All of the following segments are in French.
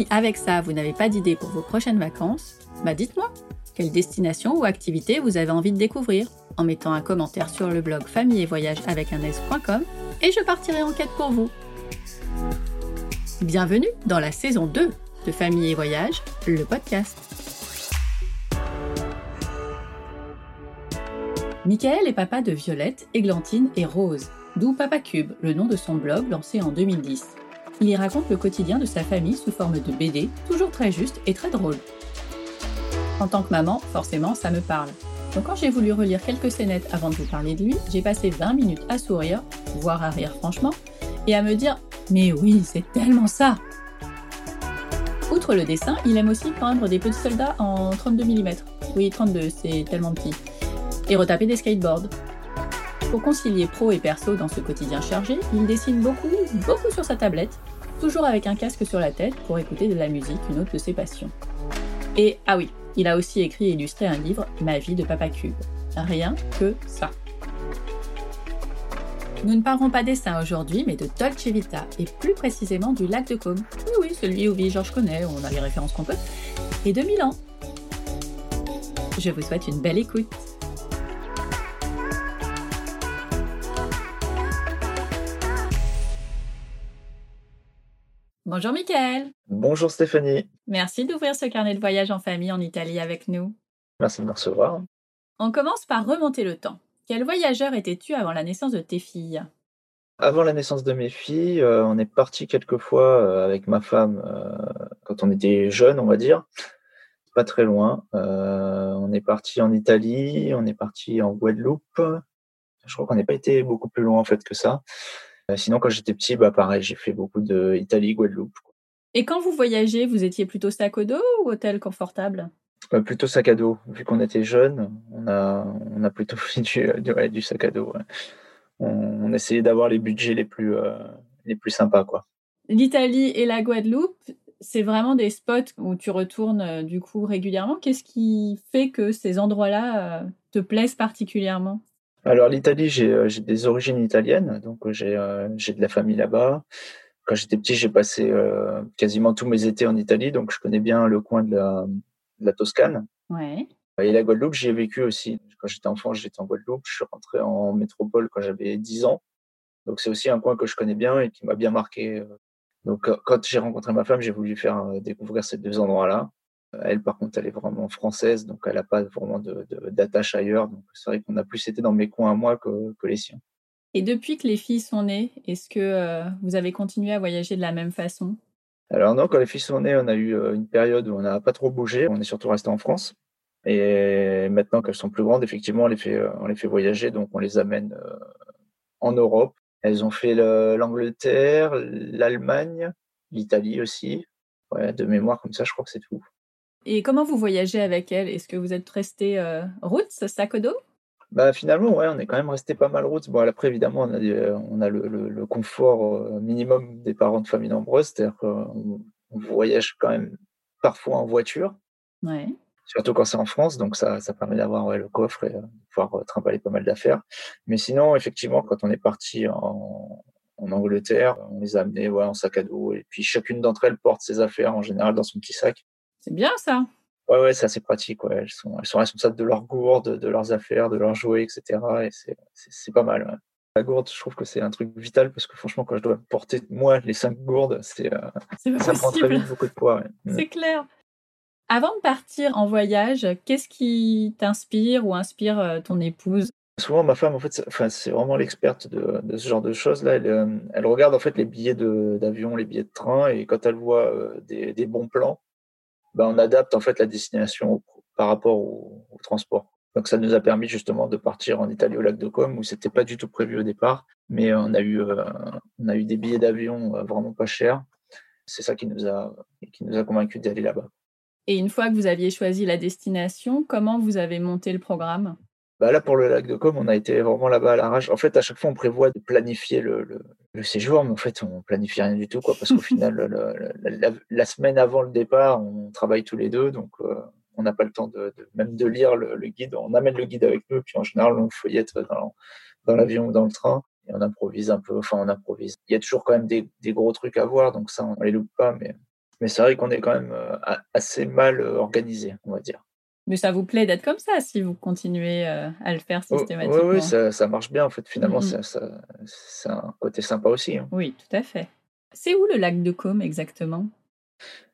Si avec ça, vous n'avez pas d'idée pour vos prochaines vacances, bah dites-moi quelle destination ou activité vous avez envie de découvrir en mettant un commentaire sur le blog famille et voyage avec un s.com et je partirai en quête pour vous. Bienvenue dans la saison 2 de Famille et Voyage, le podcast. Michael est papa de Violette, Églantine et Rose, d'où Papa Cube, le nom de son blog lancé en 2010. Il y raconte le quotidien de sa famille sous forme de BD, toujours très juste et très drôle. En tant que maman, forcément, ça me parle. Donc quand j'ai voulu relire quelques scénettes avant de vous parler de lui, j'ai passé 20 minutes à sourire, voire à rire franchement, et à me dire Mais oui, c'est tellement ça Outre le dessin, il aime aussi peindre des petits soldats en 32 mm. Oui, 32, c'est tellement petit. Et retaper des skateboards. Pour concilier pro et perso dans ce quotidien chargé, il dessine beaucoup, beaucoup sur sa tablette, toujours avec un casque sur la tête pour écouter de la musique, une autre de ses passions. Et ah oui, il a aussi écrit et illustré un livre, Ma vie de Papa Cube. Rien que ça. Nous ne parlerons pas dessin aujourd'hui, mais de Dolce Vita, et plus précisément du lac de Côme. Oui, oui, celui où vit Georges Connet, on a les références qu'on peut, et de Milan. Je vous souhaite une belle écoute. Bonjour Mickaël. Bonjour Stéphanie. Merci d'ouvrir ce carnet de voyage en famille en Italie avec nous. Merci de me recevoir. On commence par remonter le temps. Quel voyageur étais-tu avant la naissance de tes filles? Avant la naissance de mes filles, euh, on est parti quelques fois euh, avec ma femme euh, quand on était jeune, on va dire. Pas très loin. on est parti en Italie, on est parti en Guadeloupe. Je crois qu'on n'est pas été beaucoup plus loin en fait que ça. Sinon, quand j'étais petit, bah pareil, j'ai fait beaucoup de Italie, Guadeloupe. Et quand vous voyagez, vous étiez plutôt sac au dos ou hôtel confortable? Euh, plutôt sac à dos. Vu qu'on était jeunes, on a, on a plutôt fait du, du, sac à dos. On, essayait d'avoir les budgets les plus, euh, les plus sympas. quoi. L'Italie et la Guadeloupe, c'est vraiment des spots où tu retournes euh, du coup régulièrement. Qu'est-ce qui fait que ces endroits-là te plaisent particulièrement? Alors l'Italie, j'ai des origines italiennes, donc j'ai de la famille là-bas. Quand j'étais petit, j'ai passé quasiment tous mes étés en Italie, donc je connais bien le coin de la, de la Toscane. Ouais. Et la Guadeloupe, j'y ai vécu aussi. Quand j'étais enfant, j'étais en Guadeloupe. Je suis rentré en métropole quand j'avais 10 ans. Donc c'est aussi un coin que je connais bien et qui m'a bien marqué. Donc quand j'ai rencontré ma femme, j'ai voulu faire euh, découvrir ces deux endroits-là. Elle, par contre, elle est vraiment française, donc elle n'a pas vraiment d'attache ailleurs. Donc c'est vrai qu'on a plus été dans mes coins à moi que, que les siens. Et depuis que les filles sont nées, est-ce que euh, vous avez continué à voyager de la même façon? Alors non, quand les filles sont nées, on a eu euh, une période où on n'a pas trop bougé. On est surtout resté en France. Et maintenant qu'elles sont plus grandes, effectivement, on les fait, euh, on les fait voyager. Donc on les amène euh, en Europe. Elles ont fait l'Angleterre, l'Allemagne, l'Italie aussi. Ouais, de mémoire comme ça, je crois que c'est tout. Et comment vous voyagez avec elles Est-ce que vous êtes resté euh, route, sac au dos? Bah, finalement, ouais, on est quand même resté pas mal route. Bon, après, évidemment, on a, on a le, le, confort euh, minimum des parents de famille nombreuses, c'est-à-dire qu'on on voyage quand même parfois en voiture. Ouais. Surtout quand c'est en France, donc ça, ça permet d'avoir ouais, le coffre et de euh, pouvoir euh, trimballer pas mal d'affaires. Mais sinon, effectivement, quand on est parti en, en Angleterre, on les a amenés ouais, en sac à dos. Et puis chacune d'entre elles porte ses affaires en général dans son petit sac. C'est bien ça. Ouais, ouais, c'est assez pratique. Ouais. Elles, sont, elles sont responsables de leurs gourdes, de leurs affaires, de leurs jouets, etc. Et c'est pas mal. La gourde, je trouve que c'est un truc vital parce que franchement, quand je dois porter moi les cinq gourdes, c'est euh, ça prend très vite beaucoup de poids. Mm. C'est clair. Avant de partir en voyage, qu'est-ce qui t'inspire ou inspire euh, ton épouse? Souvent, ma femme, en fait, c'est vraiment l'experte de, de, ce genre de choses. Là, elle, euh, elle, regarde en fait les billets d'avion, les billets de train, et quand elle voit des, des bons plans, ben, on adapte en fait la destination par rapport au, transport. Donc ça nous a permis justement de partir en Italie au lac de Côme où c'était pas du tout prévu au départ, mais on a eu euh, on a eu des billets d'avion euh, vraiment pas chers. C'est ça qui nous a qui nous a convaincu d'aller là-bas. Et une fois que vous aviez choisi la destination, comment vous avez monté le programme? Bah là, pour le lac de Com, on a été vraiment là-bas à l'arrache. En fait, à chaque fois, on prévoit de planifier le, le, le séjour, mais en fait, on planifie rien du tout, quoi, parce qu'au final, la, la, semaine avant le départ, on travaille tous les deux, donc euh, on n'a pas le temps de, de, même de lire le, guide. On amène le guide avec nous, puis en général, on le feuillette dans, dans l'avion ou dans le train, et on improvise un peu. Enfin, on improvise. Il y a toujours quand même des, des gros trucs à voir, donc ça, on les loupe pas, mais mais c'est vrai qu'on est quand même euh, assez mal euh, organisé, on va dire. Mais ça vous plaît d'être comme ça si vous continuez euh, à le faire oh, systématiquement. Oui, oui ça, ça, marche bien en fait. Finalement, mm c'est un côté sympa aussi. Hein. Oui, tout à fait. C'est où le lac de Côme exactement?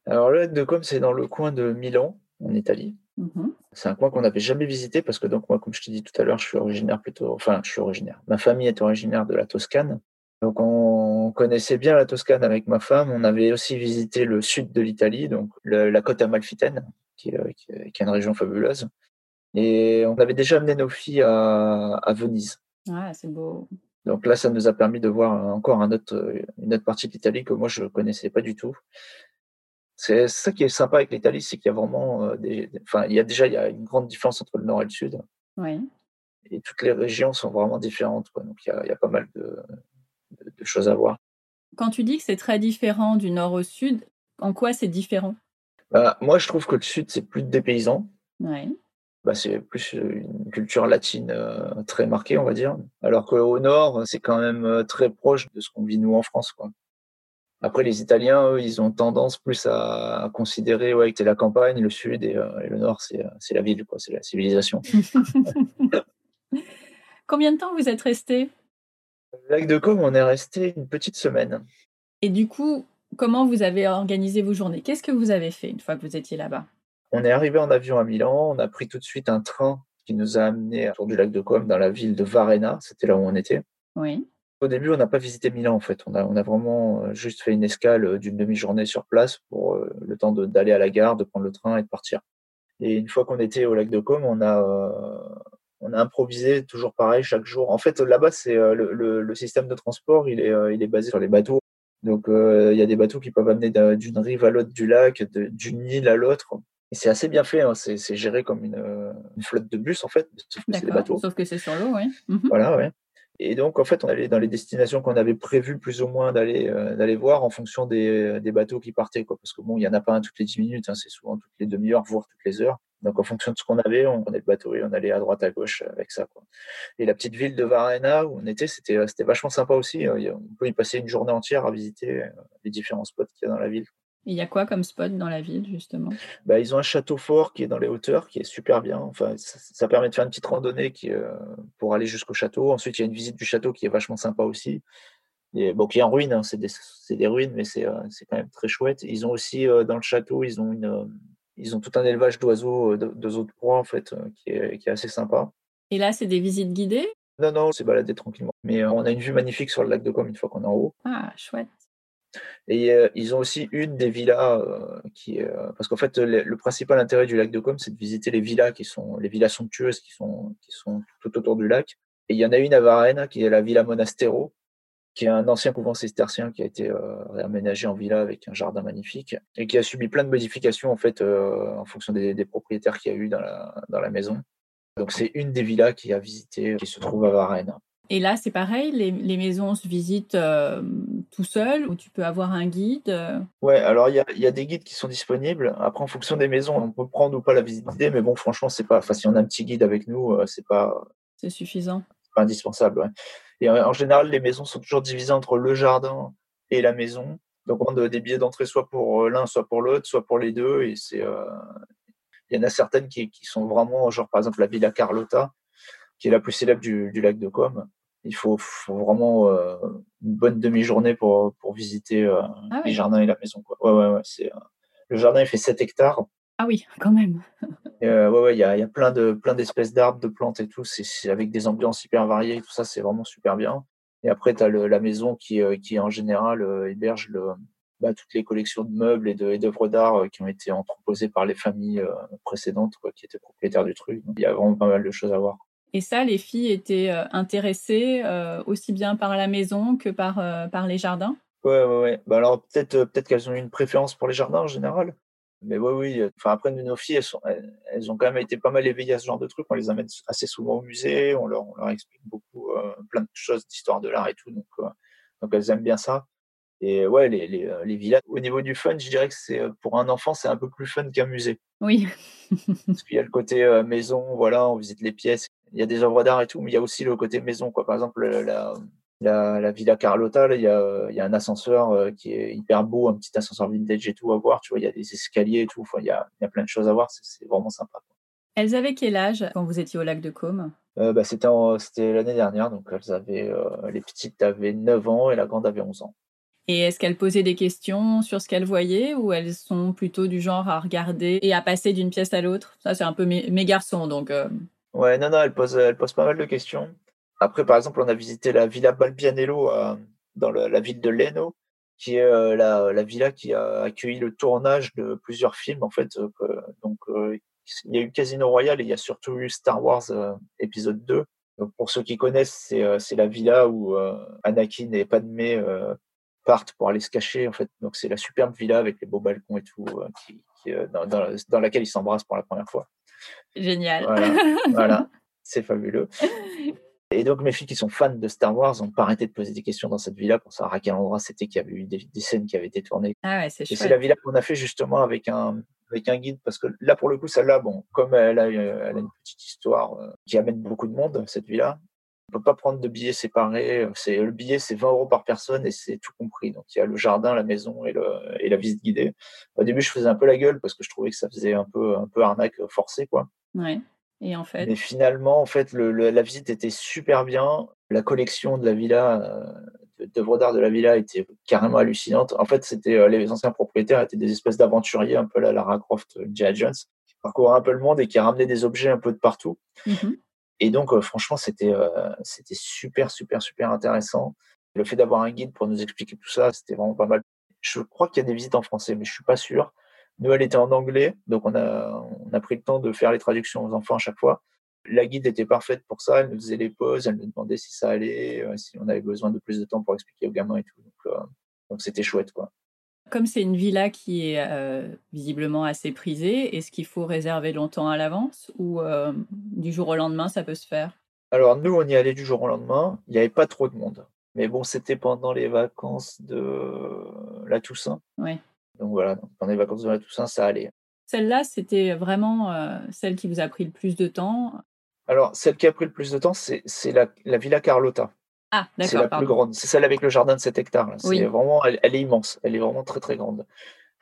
Alors le lac de Côme, c'est dans le coin de Milan, en Italie. Mm C'est un coin qu'on n'avait jamais visité parce que donc moi, comme je t'ai dit tout à l'heure, je suis originaire plutôt, enfin, je suis originaire. Ma famille est originaire de la Toscane, donc on connaissait bien la Toscane avec ma femme. On avait aussi visité le sud de l'Italie, donc la côte amalfitaine, qui, euh, qui, est une région fabuleuse. Et on avait déjà amené nos filles à, à Venise. Ah, c'est beau. Donc là, ça nous a permis de voir encore un autre, une autre partie de l'Italie que moi je connaissais pas du tout. C'est ça qui est sympa avec l'Italie, c'est qu'il y a vraiment euh, des, enfin, il y a déjà il y a une grande différence entre le nord et le sud. Oui. Et toutes les régions sont vraiment différentes. Quoi. Donc il y, a, il y a pas mal de, de, choses à voir. Quand tu dis que c'est très différent du nord au sud, en quoi c'est différent? Bah, Moi, je trouve que le sud, c'est plus des paysans. Ouais. Bah, c'est plus une culture latine euh, très marquée, on va dire. Alors qu'au nord, c'est quand même euh, très proche de ce qu'on vit nous en France. Quoi. Après, les Italiens, eux, ils ont tendance plus à, considérer ouais, que c'est la campagne, le sud et, euh, et le nord, c'est la ville, quoi, c'est la civilisation. Combien de temps vous êtes resté lac de Com, on est resté une petite semaine. Et du coup, comment vous avez organisé vos journées? Qu'est-ce que vous avez fait une fois que vous étiez là-bas? On est arrivé en avion à Milan, on a pris tout de suite un train qui nous a amené autour du lac de Com, dans la ville de Varenna, c'était là où on était. Oui. Au début, on n'a pas visité Milan en fait. On a, on a vraiment euh, juste fait une escale euh, d'une demi-journée sur place pour euh, le temps d'aller à la gare, de prendre le train et de partir. Et une fois qu'on était au lac de Com, on a, on a improvisé toujours pareil chaque jour. En fait, là-bas, c'est euh, le, le, système de transport, il est, euh, il est basé sur les bateaux. Donc, euh, il y a des bateaux qui peuvent amener d'une rive à l'autre du lac, d'une île à l'autre. Et c'est assez bien fait. Hein. C'est géré comme une, une, flotte de bus, en fait. Sauf que c'est des bateaux. Sauf que c'est sur l'eau, oui. Mhm. Voilà, ouais. Et donc, en fait, on allait dans les destinations qu'on avait prévues plus ou moins d'aller d'aller voir en fonction des, des, bateaux qui partaient. Quoi. Parce que bon, il n'y en a pas un toutes les 10 minutes, hein. c'est souvent toutes les demi-heures, voire toutes les heures. Donc, en fonction de ce qu'on avait, on prenait le bateau et on allait à droite, à gauche avec ça. Quoi. Et la petite ville de Varenna où on était, c'était, c'était vachement sympa aussi. On peut y passer une journée entière à visiter euh, les différents spots qu'il y a dans la ville. Il y a quoi comme spot dans la ville, justement? Bah, Ils ont un château fort qui est dans les hauteurs, qui est super bien. Enfin, ça, permet de faire une petite randonnée qui, euh, pour aller jusqu'au château. Ensuite, il y a une visite du château qui est vachement sympa aussi. Et, bon, qui est en ruine, hein. c'est, des, c'est des, ruines, mais c'est, euh, c'est quand même très chouette. Ils ont aussi, dans le château, ils ont une ils ont tout un élevage d'oiseaux, euh, d'oiseaux de proie, en fait, euh, qui est, qui est assez sympa. Et là, c'est des visites guidées? Non, non, c'est baladé tranquillement. Mais euh, on a une vue magnifique sur le lac de Com une fois qu'on est en haut. Ah, chouette. Et euh, ils ont aussi une des villas euh, qui euh, parce qu'en fait le, le, principal intérêt du lac de Com c'est de visiter les villas qui sont les villas somptueuses qui sont qui sont tout autour du lac. Et il y en a une à Varennes qui est la Villa Monastero qui est un ancien couvent cistercien qui a été euh, réaménagé en villa avec un jardin magnifique et qui a subi plein de modifications en fait euh, en fonction des, des propriétaires qu'il y a eu dans la, dans la maison. Donc c'est une des villas qui a visité, qui se trouve à Varennes. Et là, c'est pareil, les, les, maisons se visitent euh, tout seul ou tu peux avoir un guide euh? Ouais, alors il y a, y a, des guides qui sont disponibles. Après, en fonction des maisons, on peut prendre ou pas la visite guidée, mais bon, franchement, c'est pas. Enfin, si on a un petit guide avec nous, euh, c'est pas. C'est suffisant. Pas indispensable. Ouais. Et en général, les maisons sont toujours divisées entre le jardin et la maison. Donc on a des billets d'entrée soit pour euh, l'un, soit pour l'autre, soit pour les deux. Et c'est, euh... il y en a certaines qui, qui, sont vraiment, genre par exemple la Villa Carlotta, qui est la plus célèbre du, du lac de Com. Il faut, faut vraiment euh, une bonne demi-journée pour, pour visiter euh, ah les jardins et la maison. Quoi. Ouais, ouais, ouais. C'est, euh, le jardin il fait 7 hectares. Ah oui, quand même. euh, ouais, ouais, il y a, y a plein de plein d'espèces d'arbres, de plantes et tout. C'est avec des ambiances hyper variées. Tout ça, c'est vraiment super bien. Et après, tu as le, la maison qui, euh, qui en général euh, héberge le, bah, toutes les collections de meubles et d'œuvres d'art euh, qui ont été entreposées par les familles euh, précédentes quoi, qui étaient propriétaires du truc. Il y a vraiment pas mal de choses à voir. Et ça, les filles étaient intéressées aussi bien par la maison que par, par les jardins? Ouais, ouais, ouais. Bah alors peut-être peut-être qu'elles ont eu une préférence pour les jardins en général. Mais oui, oui. Enfin, après, nos filles, elles, sont, elles, ont quand même été pas mal éveillées à ce genre de trucs. On les amène assez souvent au musée, on leur, on leur explique beaucoup, plein de choses d'histoire de l'art et tout. Donc, donc, elles aiment bien ça. Et ouais, les, les, les, villas, au niveau du fun, je dirais que c'est pour un enfant, c'est un peu plus fun qu'un musée. Oui. Parce qu'il y a le côté maison, voilà, on visite les pièces, il y a des œuvres d'art et tout, mais il y a aussi le côté maison, quoi. Par exemple, la, la, la Villa Carlotta, il y a, y a un ascenseur qui est hyper beau, un petit ascenseur vintage et tout à voir, tu vois, il y a des escaliers et tout, enfin, il y a, il y a plein de choses à voir, c'est vraiment sympa. Elles avaient quel âge quand vous étiez au lac de Caume? Euh, bah, C'était l'année dernière, donc elles avaient, euh, les petites avaient 9 ans et la grande avait 11 ans. Et est-ce qu'elles posaient des questions sur ce qu'elles voyaient ou elles sont plutôt du genre à regarder et à passer d'une pièce à l'autre? Ça, c'est un peu mes, mes garçons, donc. Euh... Ouais, non, non, elles posent, elles posent pas mal de questions. Après, par exemple, on a visité la Villa Balbianello dans le, la ville de Leno, qui est euh, la, la, villa qui a accueilli le tournage de plusieurs films, en fait. Euh, donc, euh, il y a eu Casino Royale et il y a surtout eu Star Wars épisode 2. Donc, pour ceux qui connaissent, c'est la villa où Anakin et Padmé partent pour aller se cacher en fait. Donc c'est la superbe villa avec les beaux balcons et tout, euh, qui, euh, dans, dans, dans, laquelle ils s'embrassent pour la première fois. Génial. Voilà, c'est fabuleux. Et donc mes filles qui sont fans de Star Wars n'ont pas arrêté de poser des questions dans cette villa pour savoir à quel endroit c'était qu'il y avait eu des, scènes qui avaient été tournées. Ah ouais, c'est Et c'est la villa qu'on a fait justement avec un avec un guide parce que là pour le coup celle-là bon comme elle a, elle a une petite histoire euh, qui amène beaucoup de monde cette villa on peut pas prendre de billets séparés. C'est le billet, c'est 20 euros par personne et c'est tout compris. Donc il y a le jardin, la maison et, le, et la visite guidée. Au début, je faisais un peu la gueule parce que je trouvais que ça faisait un peu un peu arnaque forcée, quoi. Ouais. Et en fait? Mais finalement, en fait, le, la visite était super bien. La collection de la villa, euh, d'œuvres d'art de la villa était carrément hallucinante. En fait, c'était euh, les anciens propriétaires étaient des espèces d'aventuriers, un peu la Lara Croft, J.I. Jones, qui parcouraient un peu le monde et qui ramenaient des objets un peu de partout. Mmh et donc, euh, franchement, c'était euh, c'était super, super, super intéressant. Le fait d'avoir un guide pour nous expliquer tout ça, c'était vraiment pas mal. Je crois qu'il y a des visites en français, mais je suis pas sûr. Nous, elle était en anglais, donc on a, on a pris le temps de faire les traductions aux enfants à chaque fois. La guide était parfaite pour ça. Elle nous faisait les pauses, elle nous demandait si ça allait, euh, si on avait besoin de plus de temps pour expliquer aux gamins et tout. Donc, c'était chouette, quoi. Comme c'est une villa qui est euh, visiblement assez prisée, est-ce qu'il faut réserver longtemps à l'avance ou euh, du jour au lendemain ça peut se faire? Alors nous, on y allait du jour au lendemain. Il n'y avait pas trop de monde. Mais bon, c'était pendant les vacances de la Toussaint. Oui. Donc voilà, pendant les vacances de la Toussaint, ça allait. Celle-là, c'était vraiment euh, celle qui vous a pris le plus de temps? Alors, celle qui a pris le plus de temps, c'est la, la Villa Carlotta. Ah, c'est la plus grande. C'est celle avec le jardin de 7 hectares. Vraiment, elle, est immense. Elle est vraiment très très grande.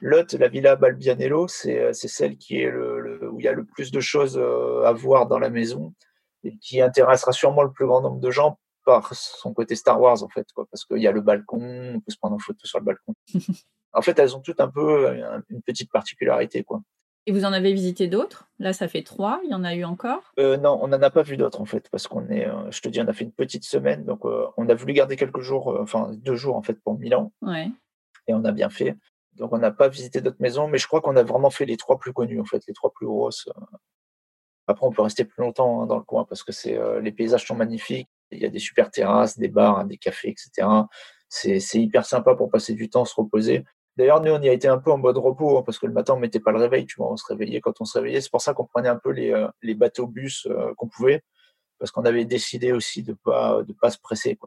L'autre, la Villa Balbianello, c'est euh, celle qui est le, où il y a le plus de choses euh, à voir dans la maison et qui intéressera sûrement le plus grand nombre de gens par son côté Star Wars en fait, quoi, parce qu'il y a le balcon, on peut se prendre en photo sur le balcon. en fait, elles ont toutes un peu euh, une petite particularité, quoi. Et vous en avez visité d'autres? Là, ça fait trois. Il y en a eu encore? Euh, Non, on n'en a pas vu d'autres en fait, parce qu'on est, euh, je te dis, on a fait une petite semaine, donc euh, on a voulu garder quelques jours, enfin deux jours en fait pour Milan. Ouais. Et on a bien fait. Donc on n'a pas visité d'autres maisons, mais je crois qu'on a vraiment fait les trois plus connues en fait, les trois plus grosses. Après, on peut rester plus longtemps hein, dans le coin parce que c'est les paysages sont magnifiques. Il y a des super terrasses, des bars, des cafés, etc. C'est hyper sympa pour passer du temps, se reposer. D'ailleurs, nous, on y a été un peu en mode repos, hein, parce que le matin, on mettait pas le réveil, tu vois, on se réveillait quand on se réveillait. C'est pour ça qu'on prenait un peu les, euh, les bateaux-bus euh, qu'on pouvait, parce qu'on avait décidé aussi de pas de pas se presser.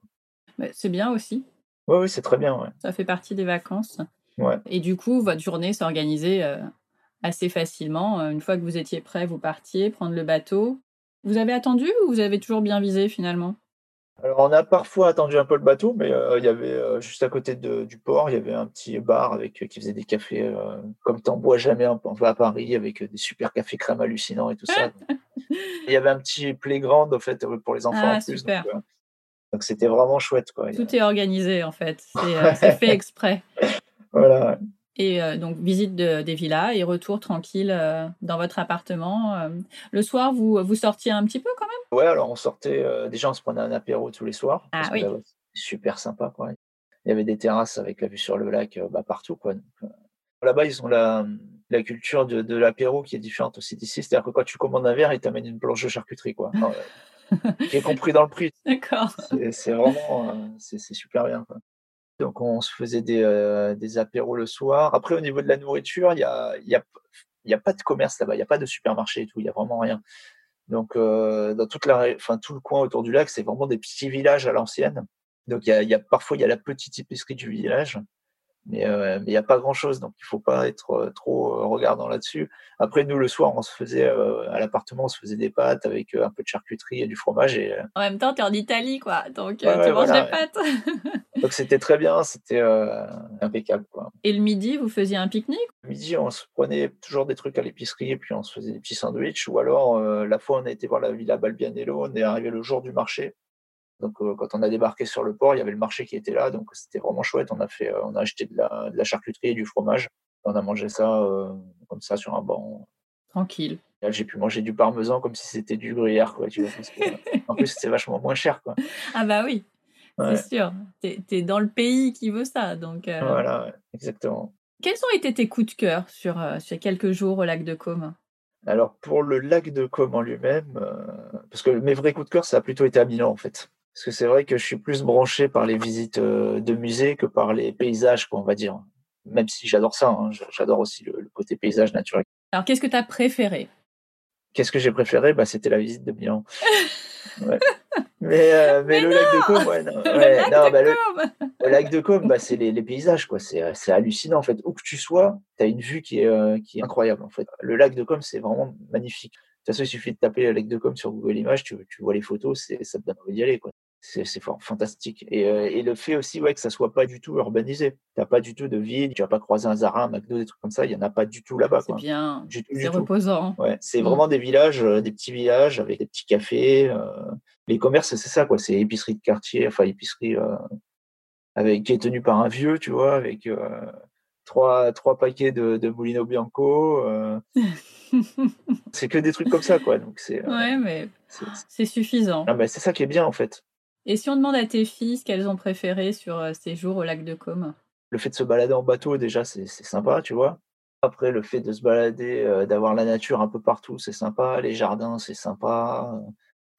c'est bien aussi. Oui, oui, c'est très bien. Ouais. Ça fait partie des vacances. Ouais. Et du coup, votre journée s'organisait euh, assez facilement. Une fois que vous étiez prêt, vous partiez prendre le bateau. Vous avez attendu ou vous avez toujours bien visé finalement? Alors, on a parfois attendu un peu le bateau, mais euh, il y avait euh, juste à côté de, du port, il y avait un petit bar avec euh, qui faisait des cafés comme t'en bois jamais un peu à Paris, avec des super cafés crème hallucinants et tout ça. il y avait un petit playground en fait pour les enfants ah, en plus. Super. Donc, c'était vraiment chouette. Quoi. Tout est organisé en fait, c'est fait exprès. voilà. Et euh, donc, visite de, des villas et retour tranquille euh, dans votre appartement. Euh. Le soir, vous, vous sortiez un petit peu quand même? Ouais, alors on sortait, déjà on se prenait un apéro tous les soirs. Ah oui. super sympa, quoi. Il y avait des terrasses avec la vue sur le lac bah, partout, quoi. Là-bas, ils ont la, la culture de, de l'apéro qui est différente aussi d'ici. C'est-à-dire que quand tu commandes un verre, ils t'amènent une planche de charcuterie, quoi. qui est compris dans le prix. D'accord. C'est vraiment, c'est super bien, quoi. Donc on se faisait des, des apéros le soir. Après, au niveau de la nourriture, il y a, y, a, y a pas de commerce là-bas, il n'y a pas de supermarché et tout, il n'y a vraiment rien. Donc dans toute la, enfin, tout le coin autour du lac, c'est vraiment des petits villages à l'ancienne. Donc y a, y a, parfois il y a la petite épicerie du village mais euh, il n'y a pas grand chose, donc il faut pas être euh, trop euh, regardant là-dessus. Après, nous, le soir, on se faisait à l'appartement, on se faisait des pâtes avec un peu de charcuterie et du fromage. Et, en même temps, tu es en Italie, quoi, donc tu manges des pâtes. donc c'était très bien, c'était impeccable. Quoi. Et le midi, vous faisiez un pique-nique? Le midi, on se prenait toujours des trucs à l'épicerie et puis on se faisait des petits sandwichs. Ou alors, la fois, on a été voir la Villa Balbianello, on est arrivé le jour du marché. Donc, euh, quand on a débarqué sur le port, il y avait le marché qui était là, donc c'était vraiment chouette. On a fait, euh, on a acheté de la, charcuterie et du fromage. On a mangé ça euh, comme ça sur un banc. Tranquille. J'ai pu manger du parmesan comme si c'était du gruyère, quoi. Tu vois, en plus, c'était vachement moins cher, quoi. Ah bah oui, c'est sûr. Tu es, dans le pays qui veut ça, donc. Voilà, exactement. Quels ont été tes coups de cœur sur ces quelques jours au lac de Côme? Alors pour le lac de Côme en lui-même, parce que mes vrais coups de cœur, ça a plutôt été à Milan en fait. Parce que c'est vrai que je suis plus branché par les visites euh, de musées que par les paysages, quoi, on va dire. Même si j'adore ça, hein, j'adore aussi le, côté paysage naturel. Alors, qu'est-ce que tu as préféré? Qu'est-ce que j'ai préféré? Bah, C'était la visite de Milan. Mais, euh, mais, le lac de Côme, ouais, non, bah, le, lac de Côme, bah, c'est les, les, paysages, quoi. C'est, hallucinant en fait. Où que tu sois, tu as une vue qui est, euh, qui est incroyable en fait. Le lac de Côme, c'est vraiment magnifique. De toute façon, il suffit de taper le lac de Côme sur Google Images, tu, tu vois les photos, c'est, ça te donne envie d'y aller. Quoi c'est fantastique. Euh, et, le fait aussi ouais, que ça soit pas du tout urbanisé. Tu n'as pas du tout de ville, tu vas pas croiser un Zara, un McDo, des trucs comme ça, il y en a pas du tout là-bas. C'est bien, c'est reposant. Ouais, c'est mm. vraiment des villages, euh, des petits villages avec des petits cafés. Euh. Les commerces, c'est ça, quoi. C'est épicerie de quartier, enfin épicerie avec, qui est tenue par un vieux, tu vois, avec trois, trois paquets de, de Molino Bianco. c'est que des trucs comme ça, quoi. Donc c'est. ouais, mais c'est suffisant. Ah, bah, c'est ça qui est bien, en fait. Et si on demande à tes filles ce qu'elles ont préféré sur euh, ces jours au lac de Côme? Le fait de se balader en bateau, déjà, c'est sympa, tu vois. Après, le fait de se balader, euh, d'avoir la nature un peu partout, c'est sympa. Les jardins, c'est sympa.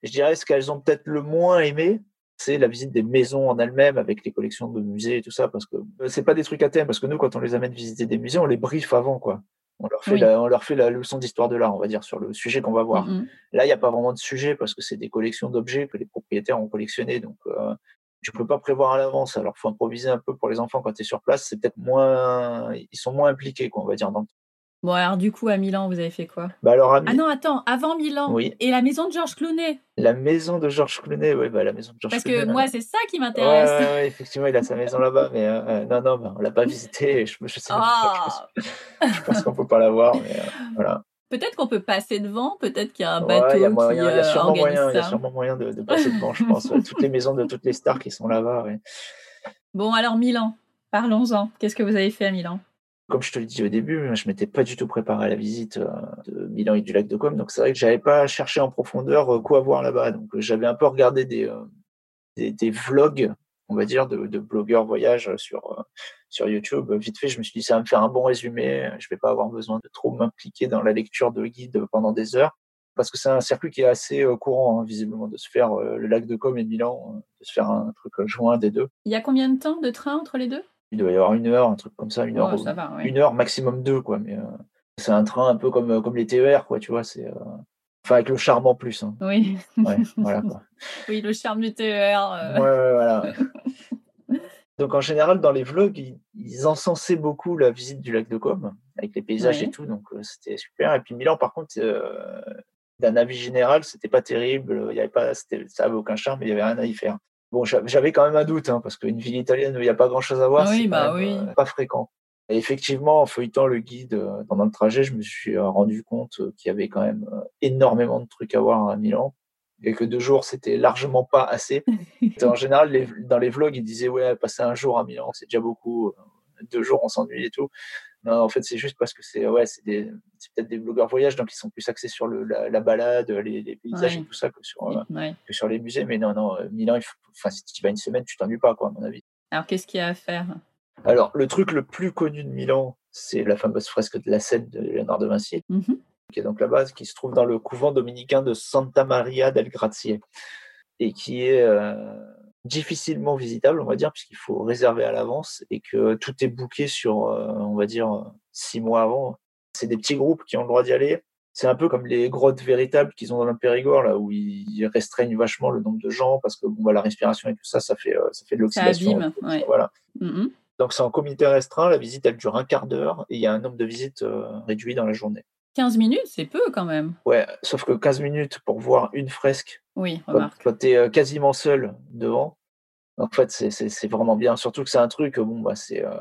Je dirais ce qu'elles ont peut-être le moins aimé, c'est la visite des maisons en elles-mêmes avec les collections de musées et tout ça, parce que euh, c'est pas des trucs à thème, parce que nous, quand on les amène visiter des musées, on les briefe avant, quoi. On leur fait, la, on leur fait la leçon d'histoire de l'art, on va dire, sur le sujet qu'on va voir. Là, il n'y a pas vraiment de sujet parce que c'est des collections d'objets que les propriétaires ont collectionnés. Donc, euh, tu peux pas prévoir à l'avance. Alors, faut improviser un peu pour les enfants quand tu es sur place. C'est peut-être moins, ils sont moins impliqués, quoi, on va dire, dans Bon, alors du coup, à Milan, vous avez fait quoi? Bah alors, Ah non, attends, avant Milan. Oui. Et la maison de Georges Clooney La maison de Georges Clooney, oui, bah, la maison de Georges Parce Clooney. Parce que moi, c'est ça qui m'intéresse. Ouais, ouais, effectivement, il a sa maison là-bas, mais euh, euh, non, non, bah, on l'a pas visité. Je, je sais pas, je pense, pense qu'on peut pas la voir, mais euh, voilà. Peut-être qu'on peut passer devant, peut-être qu'il y a un bateau il y a moyen, qui y a sûrement moyen, Il y a sûrement moyen de, de passer devant, je pense. toutes les maisons de toutes les stars qui sont là-bas. Bon, alors Milan, parlons-en. Qu'est-ce que vous avez fait à Milan? Comme je te le dis au début, je m'étais pas du tout préparé à la visite euh, de Milan et du lac de Côme, donc c'est vrai que j'avais pas cherché en profondeur euh, quoi voir là-bas. Donc euh, j'avais un peu regardé des, des, des, vlogs, on va dire, de, de blogueurs voyage sur sur YouTube. Vite fait, je me suis dit ça va me faire un bon résumé. Je vais pas avoir besoin de trop m'impliquer dans la lecture de guides pendant des heures, parce que c'est un circuit qui est assez courant, hein, visiblement, de se faire le lac de Côme et Milan, de se faire un truc joint des deux. Il y a combien de temps de train entre les deux? Il doit y avoir une heure, un truc comme ça, une heure, une heure maximum deux, quoi. Mais euh, c'est un train un peu comme, euh, comme les TER, quoi, tu vois. C'est euh, enfin avec le charme en plus. Hein. Oui. voilà, quoi. Oui, le charme du TER. Ouais, ouais, voilà. Donc en général, dans les vlogs, ils, encensaient beaucoup la visite du lac de Côme, avec les paysages et tout, donc c'était super. Et puis Milan, par contre, d'un avis général, c'était pas terrible. Il y avait pas, ça avait aucun charme, mais il y avait rien à y faire. Bon, j'avais quand même un doute, hein, parce qu'une ville italienne où il n'y a pas grand-chose à voir, oui, c'est bah oui. Euh, pas fréquent. Et effectivement, en feuilletant le guide euh, pendant le trajet, je me suis euh, rendu compte qu'il y avait quand même énormément de trucs à voir à Milan et que deux jours, c'était largement pas assez. en général, les, dans les vlogs, ils disaient ouais, passer un jour à Milan, c'est déjà beaucoup. Deux jours, on s'ennuie et tout. Non, en fait, c'est juste parce que c'est ouais, c'est peut-être des blogueurs voyage, donc ils sont plus axés sur le, la, balade, les, paysages et tout ça que sur, euh, que sur les musées. Mais non, non, euh, Milan, il enfin, si tu vas une semaine, tu t'ennuies pas, quoi, à mon avis. Alors, qu'est-ce qu'il y a à faire? Alors, le truc le plus connu de Milan, c'est la fameuse fresque de la Seine de Léonard de Vinci, mmh qui est donc là-bas, qui se trouve dans le couvent dominicain de Santa Maria del Grazie, et qui est, euh, difficilement visitable, on va dire, puisqu'il faut réserver à l'avance et que tout est booké sur, on va dire, six mois avant. C'est des petits groupes qui ont le droit d'y aller. C'est un peu comme les grottes véritables qu'ils ont dans le Périgord, là, où ils restreignent vachement le nombre de gens parce que bon, bah, la respiration et tout ça, ça fait, ça fait de l'oxydation. Voilà. Mm-hmm. Donc c'est en comité restreint, la visite elle dure un quart d'heure et il y a un nombre de visites réduit dans la journée. 15 minutes, c'est peu quand même. Ouais, sauf que 15 minutes pour voir une fresque, oui, quand, tu es euh, quasiment seul devant, en fait, c'est vraiment bien. Surtout que c'est un truc, bon, bah, c'est euh,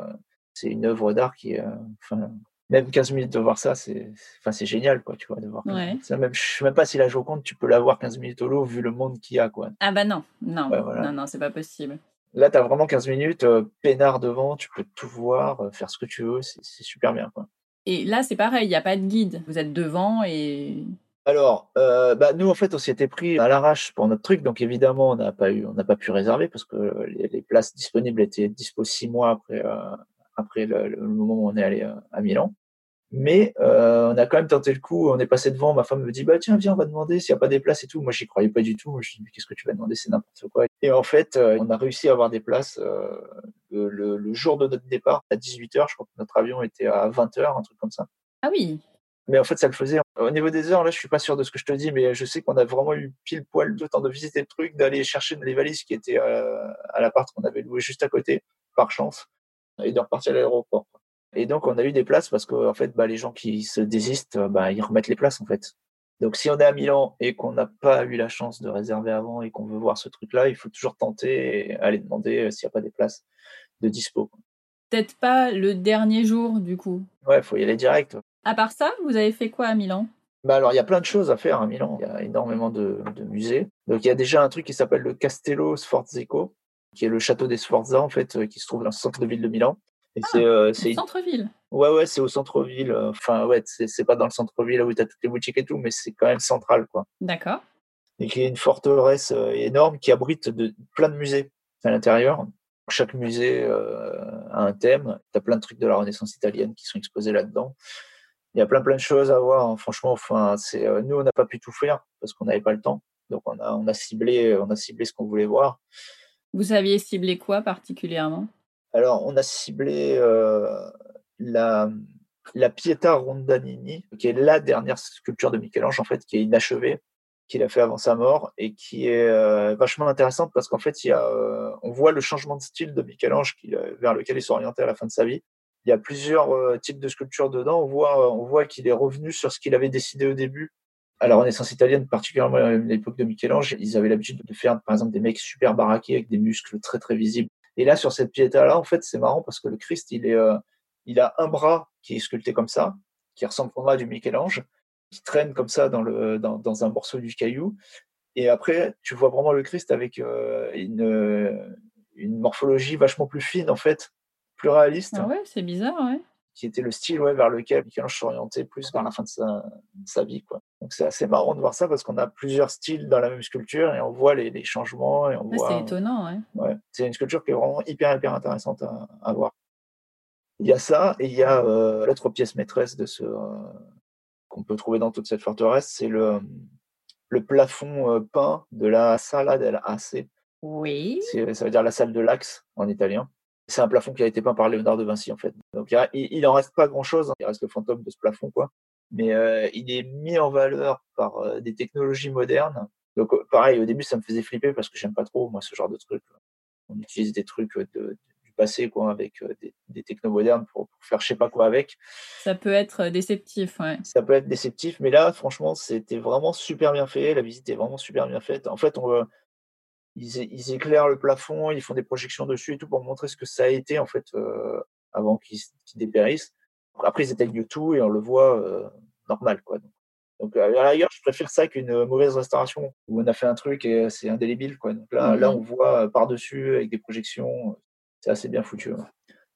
c'est une œuvre d'art qui est. Euh, même 15 minutes de voir ça, c'est génial, quoi, tu vois, de voir. Même, je ne sais même pas si la Joconde, tu peux la voir 15 minutes au lot vu le monde qu'il y a, quoi. Ah bah non, non, non, non, c'est pas possible. Là, tu as vraiment 15 minutes, peinard devant, tu peux tout voir, faire ce que tu veux, c'est super bien, quoi. Et là, c'est pareil, il n'y a pas de guide. Vous êtes devant et. Alors, euh, bah, nous, en fait, on s'y était pris à l'arrache pour notre truc. Donc, évidemment, on n'a pas, eu, on n'a pas pu réserver parce que les, places disponibles étaient dispo six mois après, euh, après le, moment où on est allé euh, à Milan. Mais euh, on a quand même tenté le coup. On est passé devant. Ma femme me dit bah tiens viens on va demander s'il n'y a pas des places et tout. Moi j'y croyais pas du tout. Je dis mais qu'est-ce que tu vas demander? C'est n'importe quoi. Et en fait on a réussi à avoir des places le, le, jour de notre départ à 18 h Je crois que notre avion était à 20 h un truc comme ça. Ah oui. Mais en fait ça le faisait. Au niveau des heures là je suis pas sûr de ce que je te dis mais je sais qu'on a vraiment eu pile poil de temps de visiter le truc, d'aller chercher les valises qui étaient à l'appart qu'on avait loué juste à côté par chance et de repartir à l'aéroport. Et donc, on a eu des places parce que, en fait, bah, les gens qui se désistent, bah, ils remettent les places, en fait. Donc, si on est à Milan et qu'on n'a pas eu la chance de réserver avant et qu'on veut voir ce truc-là, il faut toujours tenter et aller demander euh, s'il n'y a pas des places de dispo. Peut-être pas le dernier jour, du coup. Ouais, il faut y aller direct. À part ça, vous avez fait quoi à Milan? Bah alors, il y a plein de choses à faire à Milan. Il y a énormément de, de musées. Donc, il y a déjà un truc qui s'appelle le Castello Sforzico, qui est le château des Sforza, en fait, euh, qui se trouve dans le centre de ville de Milan. Ah, c'est euh, centre-ville. Ouais, ouais, c'est au centre-ville. Enfin, ouais, c'est pas dans le centre-ville où tu as toutes les boutiques et tout, mais c'est quand même central, quoi. D'accord. Et qui est une forteresse euh, énorme qui abrite de, plein de musées à l'intérieur. Chaque musée euh, a un thème. Tu as plein de trucs de la Renaissance italienne qui sont exposés là-dedans. Il y a plein plein de choses à voir. Hein. Franchement, enfin, c'est nous on n'a pas pu tout faire parce qu'on n'avait pas le temps. Donc on a on a ciblé on a ciblé ce qu'on voulait voir. Vous aviez ciblé quoi particulièrement? Alors, on a ciblé euh, la, la Pietà Rondanini, qui est la dernière sculpture de Michel-Ange, en fait, qui est inachevée, qu'il a fait avant sa mort, et qui est euh, vachement intéressante parce qu'en fait, il y a, euh, on voit le changement de style de Michel-Ange vers lequel il s'orientait à la fin de sa vie. Il y a plusieurs types de sculptures dedans. On voit, on voit qu'il est revenu sur ce qu'il avait décidé au début. À la Renaissance italienne, particulièrement à l'époque de Michel-Ange, ils avaient l'habitude de faire, par exemple, des mecs super baraqués avec des muscles très très visibles et là, sur cette piéta-là, en fait, c'est marrant parce que le Christ, euh, il a un bras qui est sculpté comme ça, qui ressemble vraiment à du Michel-Ange, qui traîne comme ça dans, un morceau du caillou. Et après, tu vois vraiment le Christ avec euh, une morphologie vachement plus fine, en fait, plus réaliste. Ah ouais, c'est bizarre, ouais qui était le style ouais, vers lequel Michel-Ange s'orientait plus vers la fin de sa, sa vie. Quoi. Donc c'est assez marrant de voir ça parce qu'on a plusieurs styles dans la même sculpture et on voit les, les changements. Et on voit, c'est étonnant, ouais. ouais. C'est une sculpture qui est vraiment hyper, hyper intéressante à, à voir. Il y a ça et il y a euh, l'autre pièce maîtresse de ce euh, qu'on peut trouver dans toute cette forteresse, c'est le, le plafond euh, peint de la Sala del Ace. Oui. Ça veut dire la salle de l'axe en italien. C'est un plafond qui a été peint par Léonard de Vinci, en fait. Donc, il, n'en reste pas grand chose. Hein. Il reste le fantôme de ce plafond, quoi. Mais euh, il est mis en valeur par euh, des technologies modernes. Donc, euh, pareil, au début, ça me faisait flipper parce que j'aime pas trop, moi, ce genre de trucs. On utilise des trucs de, du passé, quoi, avec des, des technos modernes pour, faire je sais pas quoi avec. Ça peut être déceptif, ouais. Ça peut être déceptif, mais là, franchement, c'était vraiment super bien fait. La visite est vraiment super bien faite. En fait, on, ils, éclairent le plafond, ils font des projections dessus et tout pour montrer ce que ça a été en fait euh, avant qu'ils dépérissent. Après, ils éteignent tout et on le voit euh, normal quoi. Donc, à la rigueur, je préfère ça qu'une mauvaise restauration où on a fait un truc et c'est indélébile quoi. Donc là, là, mmh on voit par dessus avec des projections, c'est assez bien foutu.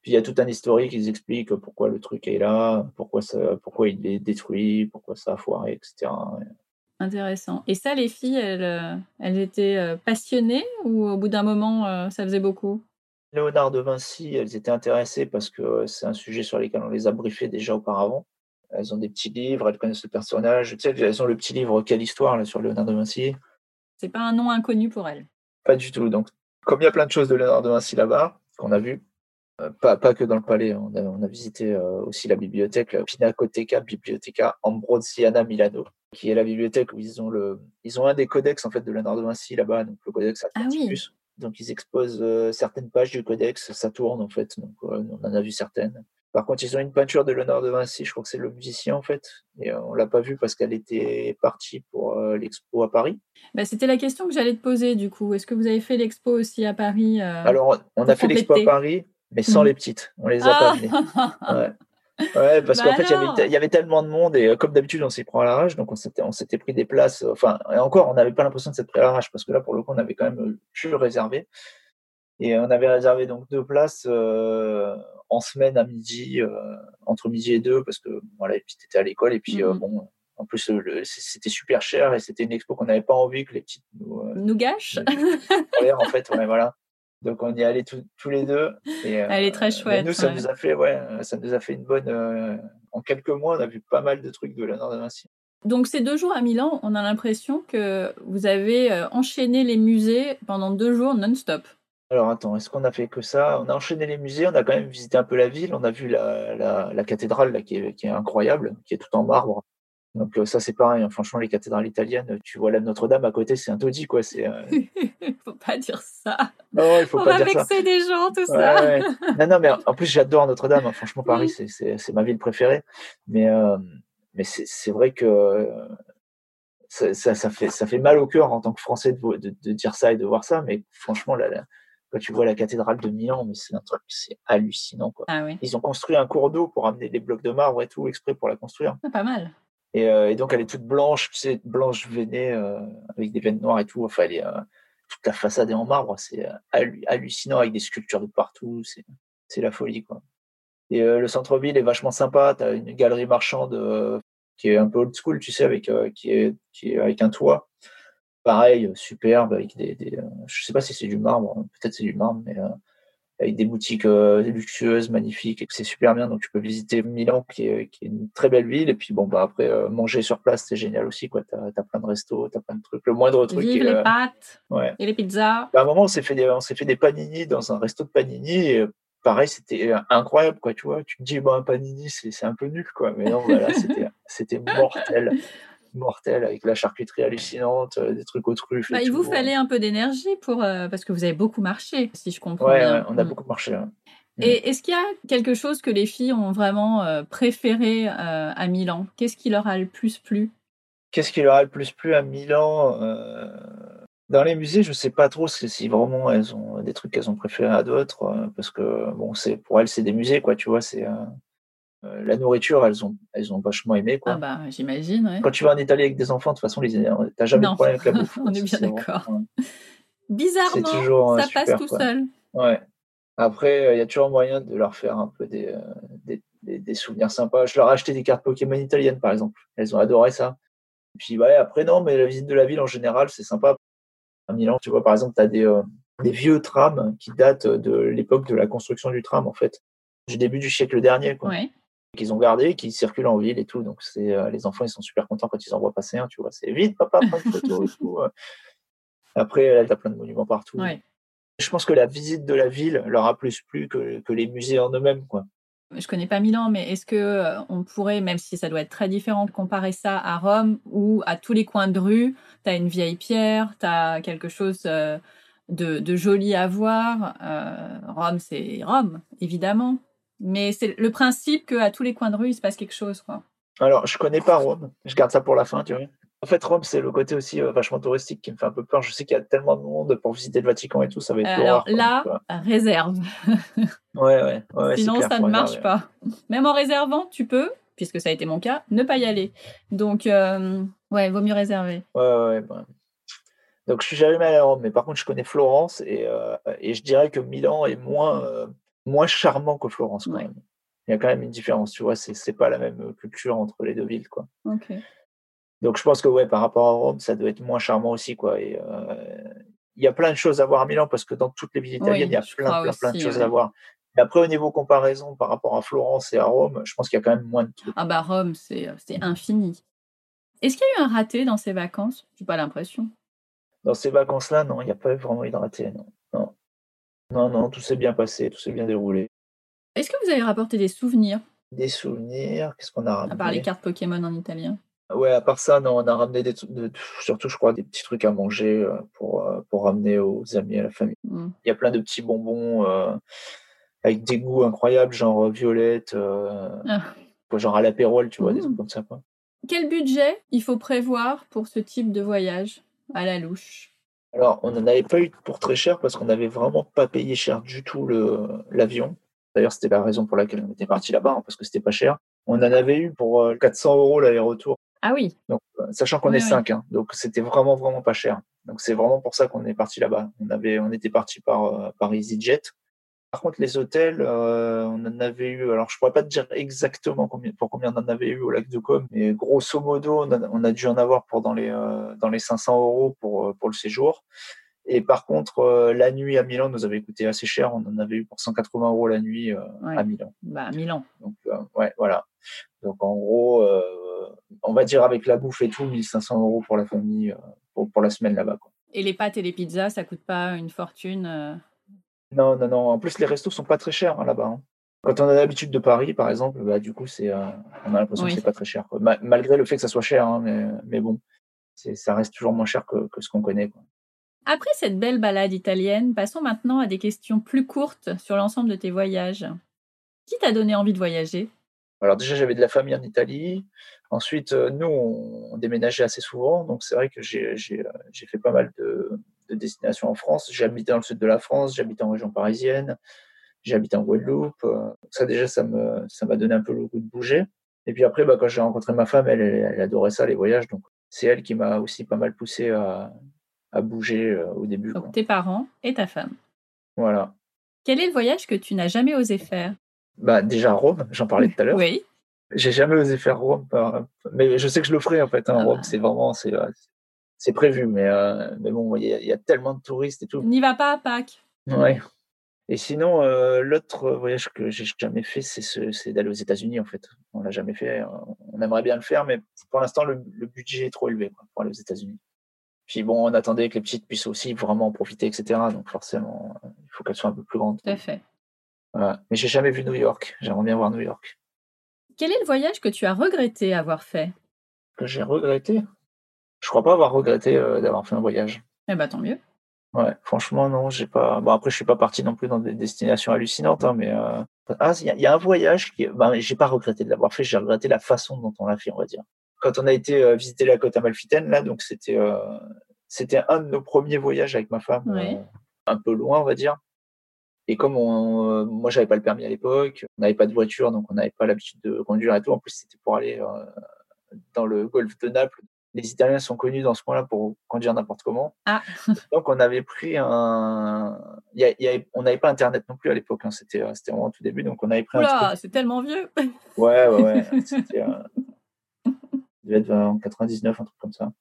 Puis il y a tout un historique, ils expliquent pourquoi le truc est là, pourquoi ça, pourquoi il est détruit, pourquoi ça a foiré, etc. Intéressant. Et ça, les filles, elles, euh, elles étaient euh, passionnées ou au bout d'un moment, euh, ça faisait beaucoup? Léonard de Vinci, elles étaient intéressées parce que c'est un sujet sur lequel on les a briefées déjà auparavant. Elles ont des petits livres, elles connaissent le personnage. Tu sais, elles ont le petit livre Quelle histoire là, sur Léonard de Vinci? C'est pas un nom inconnu pour elles? Pas du tout. Donc, Comme il y a plein de choses de Léonard de Vinci là-bas, qu'on a vu, euh, pas, pas, que dans le palais, on a, on a visité euh, aussi la bibliothèque, la Pinacoteca Biblioteca Ambrosiana Milano, qui est la bibliothèque où ils ont, le, ils ont un des codex en fait, de Léonard de Vinci là-bas, donc le codex Atlanticus. Ah oui. Donc ils exposent euh, certaines pages du codex, ça tourne en fait, donc on en a vu certaines. Par contre, ils ont une peinture de Léonard de Vinci, je crois que c'est le musicien en fait, et on l'a pas vu parce qu'elle était partie pour l'expo à Paris. Bah, C'était la question que j'allais te poser du coup. Est-ce que vous avez fait l'expo aussi à Paris Alors, on a fait l'expo à Paris, mais sans mmh. les petites. On les a pas amenées. Ouais. Ouais, parce qu'en bah fait, il y, avait, tellement de monde et euh, comme d'habitude, on s'y prend à l'arrache. Donc, on s'était, on s'était pris des places. Enfin, et encore, on n'avait pas l'impression de s'être pris à l'arrache parce que là, pour le coup, on avait quand même pu réserver. Et on avait réservé donc deux places euh, en semaine à midi, euh, entre midi et deux, parce que voilà, les petites étaient à l'école. Et puis, mmh bon, en plus, c'était super cher et c'était une expo qu'on n'avait pas envie que les petites nous, nous gâchent. en fait, ouais, voilà. Donc on y est allés tous les deux. Et, Elle est très euh, chouette. Nous, ça nous a fait, ouais, ça nous a fait une bonne. Euh, en quelques mois, on a vu pas mal de trucs de la Nord Vinci. Donc ces deux jours à Milan, on a l'impression que vous avez euh, enchaîné les musées pendant deux jours non-stop. Alors attends, est-ce qu'on a fait que ça? On a enchaîné les musées, on a quand même visité un peu la ville, on a vu la, la, cathédrale là, qui, est, qui, est, incroyable, qui est tout en marbre, donc ça c'est pareil, hein. franchement les cathédrales italiennes, tu vois la Notre-Dame à côté, c'est un taudis quoi. C'est. Euh... faut pas dire ça. Non, il faut On pas va vexer des gens tout ça. Non non mais en plus j'adore Notre-Dame. Hein. Franchement Paris c'est ma ville préférée. Mais euh, mais c'est vrai que ça, ça, fait ça fait mal au cœur en tant que Français de, de, dire ça et de voir ça. Mais franchement là, quand tu vois la cathédrale de Milan, mais c'est un truc c'est hallucinant quoi. Ah, oui. Ils ont construit un cours d'eau pour amener des blocs de marbre et tout exprès pour la construire. Ah, pas mal. Euh, et, donc, elle est toute blanche, tu sais, blanche veinée, euh, avec des veines noires et tout. Enfin, elle est, euh, toute la façade est en marbre. C'est hallucinant avec des sculptures de partout. C'est la folie, quoi. Et le centre-ville est vachement sympa. Tu as une galerie marchande qui est un peu old school, tu sais, avec, qui, est, qui est avec un toit. Pareil, superbe, avec des. des je sais pas si c'est du marbre, peut-être c'est du marbre, mais avec des boutiques euh, luxueuses, magnifiques, et que c'est super bien. Donc tu peux visiter Milan, qui est, qui est une très belle ville. Et puis bon, bah après euh, manger sur place, c'est génial aussi. Tu as, plein de restos, tu as plein de trucs. Le moindre truc. Vive les euh, pâtes ouais. et les pizzas. Bah, à un moment, on s'est fait des, on s'est fait des panini dans un resto de panini. Et, pareil, c'était incroyable, quoi, tu vois. Tu te dis, bon, un panini, c'est un peu nul, quoi. Mais non, voilà, c'était mortel mortel avec la charcuterie hallucinante, euh, des trucs aux truffes. Bah, il vous fallait un peu d'énergie pour euh, parce que vous avez beaucoup marché, si je comprends ouais, bien. on a mm. beaucoup marché. Mm. Et est-ce qu'il y a quelque chose que les filles ont vraiment euh, préféré à Milan? Qu'est-ce qui leur a le plus plu? Qu'est-ce qui leur a le plus plu à Milan Dans les musées, je sais pas trop si vraiment elles ont des trucs qu'elles ont préférés à d'autres, parce que bon, c'est pour elles c'est des musées quoi, tu vois, c'est euh, la nourriture, elles ont, elles ont vachement aimé. Quoi. Ah bah, j'imagine. Quand tu vas en Italie avec des enfants, de toute façon, tu n'as jamais de problème avec la bouffe. On est bien d'accord. Bizarrement, toujours, ça passe tout seul. Ouais. Après, il y a toujours moyen de leur faire un peu des, euh, des, souvenirs sympas. Je leur ai acheté des cartes Pokémon italiennes, par exemple. Elles ont adoré ça. Et puis, ouais, après, non, mais la visite de la ville en général, c'est sympa. À Milan, tu vois, par exemple, tu as des, euh, des vieux trams qui datent de l'époque de la construction du tram, en fait, du début du siècle dernier. Quoi. Ouais qu'ils ont gardé, qui circulent en ville et tout. Donc c'est euh, les enfants ils sont super contents quand ils en voient passer un, tu vois. C'est vite, papa, prends une photo et tout. Euh. Après, elle a plein de monuments partout. Je pense que la visite de la ville leur a plus plu que, que les musées en eux-mêmes, quoi. Je connais pas Milan, mais est-ce que euh, on pourrait, même si ça doit être très différent, comparer ça à Rome ou à tous les coins de rue Tu as une vieille pierre, tu as quelque chose de, de, joli à voir. Rome, c'est Rome, évidemment. Mais c'est le principe qu'à tous les coins de rue, il se passe quelque chose. Quoi. Alors, je connais pas Rome. Je garde ça pour la fin, tu vois. En fait, Rome, c'est le côté aussi euh, vachement touristique qui me fait un peu peur. Je sais qu'il y a tellement de monde pour visiter le Vatican et tout, ça va être Alors là, réserve. ouais, ouais, ouais. Sinon, ça ne marche pas. Même en réservant, tu peux, puisque ça a été mon cas, ne pas y aller. Donc, euh, ouais, vaut mieux réserver. Ouais, ouais, bah. Donc, je suis jamais allé à Rome, mais par contre, je connais Florence et, euh, et je dirais que Milan est moins moins charmant que Florence quand même. Il y a quand même une différence, tu vois, c'est, c'est pas la même culture entre les deux villes, quoi. Donc je pense que ouais, par rapport à Rome, ça doit être moins charmant aussi, quoi. Et euh, il y a plein de choses à voir à Milan parce que dans toutes les villes italiennes, il y a plein, plein, plein de choses à voir. Et après, au niveau comparaison par rapport à Florence et à Rome, je pense qu'il y a quand même moins de trucs. Ah bah Rome, c'est, c'est infini. Est-ce qu'il y a eu un raté dans ces vacances? J'ai pas l'impression. Dans ces vacances-là, non, il n'y a pas vraiment eu de raté, non. non. Non, non, tout s'est bien passé, tout s'est bien déroulé. Est-ce que vous avez rapporté des souvenirs? Des souvenirs, qu'est-ce qu'on a ramené À part les cartes Pokémon en italien. Ouais, à part ça, non, on a ramené des, de, surtout, je crois, des petits trucs à manger euh, pour, euh, pour ramener aux amis, à la famille. Hmm. Il y a plein de petits bonbons euh, avec des goûts incroyables, genre violette, Ah. genre à l'apérole, tu vois, des Mmh. trucs comme ça. Quoi. Quel budget il faut prévoir pour ce type de voyage à la louche? Alors, on n'en avait pas eu pour très cher parce qu'on n'avait vraiment pas payé cher du tout le l'avion. D'ailleurs, c'était la raison pour laquelle on était parti là-bas, hein, parce que c'était pas cher. On en avait eu pour euh, 400 euros l'aller-retour. Ah oui, Donc, euh, sachant qu'on Oui, est oui. cinq, hein, donc c'était vraiment vraiment pas cher. Donc c'est vraiment pour ça qu'on est parti là-bas. On avait, on était parti par euh, par EasyJet. Par contre, les hôtels, euh, on en avait eu. Alors, je pourrais pas te dire exactement combien, pour combien on en avait eu au lac de Com, mais grosso modo, on a, on a dû en avoir pour dans les euh, dans les 500 euros pour euh, pour le séjour. Et par contre, euh, la nuit à Milan nous avait coûté assez cher. On en avait eu pour 180 euros la nuit Ouais. à Milan. bah Milan. Donc, ouais, voilà. Donc, en gros, on va dire avec la bouffe et tout, 1500 euros pour la famille, pour, pour la semaine là-bas. Et les pâtes et les pizzas, ça coûte pas une fortune. Non, non, non. En plus, les restos sont pas très chers hein, là-bas. hein. Quand on a l'habitude de Paris, par exemple, bah, du coup, c'est, euh, on a l'impression Oui. que c'est pas très cher. quoi. Ma- malgré le fait que ça soit cher, hein, mais, mais bon, c'est, ça reste toujours moins cher que, que ce qu'on connaît. Quoi. Après cette belle balade italienne, passons maintenant à des questions plus courtes sur l'ensemble de tes voyages. Qui t'a donné envie de voyager? Alors déjà, j'avais de la famille en Italie. Ensuite, euh, nous, on, déménageait assez souvent. Donc, c'est vrai que j'ai, euh, j'ai fait pas mal de, de destinations en France. Habité dans le sud de la France, habité en région parisienne, habité en Guadeloupe. Euh, ça, déjà, ça, me, ça m'a donné un peu le goût de bouger. Et puis après, bah, quand j'ai rencontré ma femme, elle, adorait ça, les voyages. Donc, c'est elle qui m'a aussi pas mal poussé à, à bouger euh, au début. quoi. Donc tes parents et ta femme. Voilà. Quel est le voyage que tu n'as jamais osé faire? Bah, déjà, Rome, j'en parlais tout à l'heure. Oui. J'ai jamais osé faire Rome, mais je sais que je le ferai en fait. Hein. Ah Rome, bah. c'est vraiment, c'est, c'est prévu, mais, euh, mais bon, il y, a- il y a tellement de touristes et tout. N'y va pas à Pâques. Ouais. Et sinon, euh, l'autre voyage que j'ai jamais fait, c'est ce, c'est d'aller aux États-Unis en fait. On l'a jamais fait. On aimerait bien le faire, mais pour l'instant, le, le budget est trop élevé quoi, pour aller aux États-Unis. Puis bon, on attendait que les petites puissent aussi vraiment en profiter, etc. Donc forcément, il faut qu'elles soient un peu plus grandes. Tout à fait. Voilà. Mais j'ai jamais vu New York. J'aimerais bien voir New York. Quel est le voyage que tu as regretté avoir fait? Que j'ai regretté? Je crois pas avoir regretté euh, d'avoir fait un voyage. Eh ben tant mieux. Ouais, franchement, non, j'ai pas. Bon, après, je suis pas parti non plus dans des destinations hallucinantes, hein, mais euh... ah, il y, a- il y a un voyage qui, bah, j'ai pas regretté de l'avoir fait. J'ai regretté la façon dont on l'a fait, on va dire. Quand on a été euh, visiter la côte amalfitaine, là, donc c'était, euh, c'était un de nos premiers voyages avec ma femme, un peu loin, on va dire. Et comme on, moi, j'avais pas le permis à l'époque, on n'avait pas de voiture, donc on n'avait pas l'habitude de conduire et tout. En plus, c'était pour aller dans le golfe de Naples. Les Italiens sont connus dans ce coin-là pour conduire n'importe comment. Ah. Donc, on avait pris un. il y y On n'avait pas Internet non plus à l'époque. hein. C'était euh, c'était vraiment au tout début. Donc, on avait pris Oula, c'est tellement vieux. Ouais, ouais, ouais. C'était. euh, il devait être en 99, un truc comme ça.